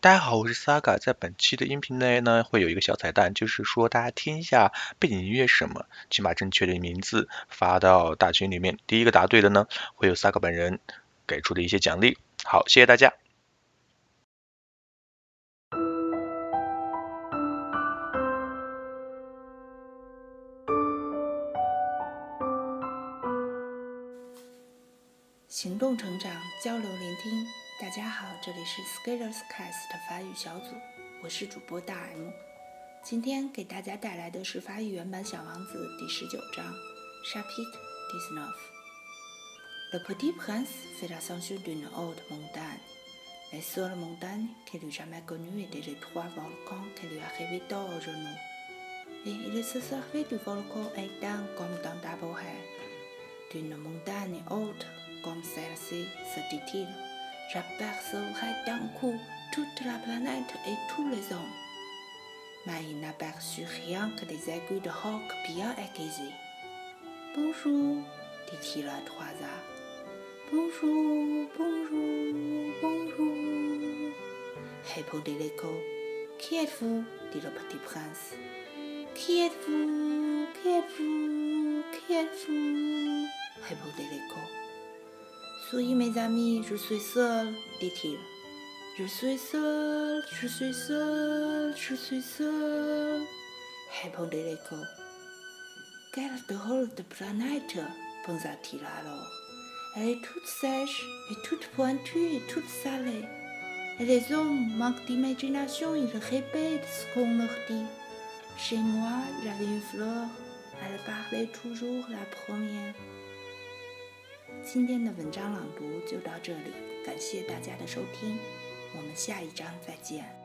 大家好，我是 Saga。在本期的音频内呢，会有一个小彩蛋，就是说大家听一下背景音乐什么，请把正确的名字发到大群里面。第一个答对的呢，会有 Saga 本人给出的一些奖励。好，谢谢大家。行动成长，交流聆听。大家好，这里是 Scalers Cast 法语小组，我是主播大 M。今天给大家带来的是法语原版《小王子》第十九章 Chapitre dix-neuf。Le petit prince fait l'ascension d'une haute montagne. Les seules montagnes qu'il n'eût jamais connues étaient les trois volcans qui lui arrivaient aux genoux. Et il se servait du volcan éteint comme d'un tabouret. D'une montagne haute comme celle-ci, se dit-il. J'apercevrai d'un coup toute la planète et tous les hommes. Mais il n'aperçut rien que des aiguilles de roc bien aiguisées. Bonjour, dit-il à trois arbres. Bonjour, bonjour, bonjour. Répondit l'écho. Qui êtes-vous? dit le petit prince. Qui êtes-vous? Qui êtes-vous? Qui êtes-vous? Répondit l'écho. Soyez mes amis, je suis seul, dit-il. Je suis seul, je suis seul, je suis seul, répondit l'écho. Quelle drôle de planète, pensa-t-il alors. Elle est toute sèche et toute pointue et toute salée. Et les hommes manquent d'imagination, ils répètent ce qu'on leur dit. Chez moi, j'avais une fleur, elle parlait toujours la première. 今天的文章朗读就到这里，感谢大家的收听，我们下一章再见。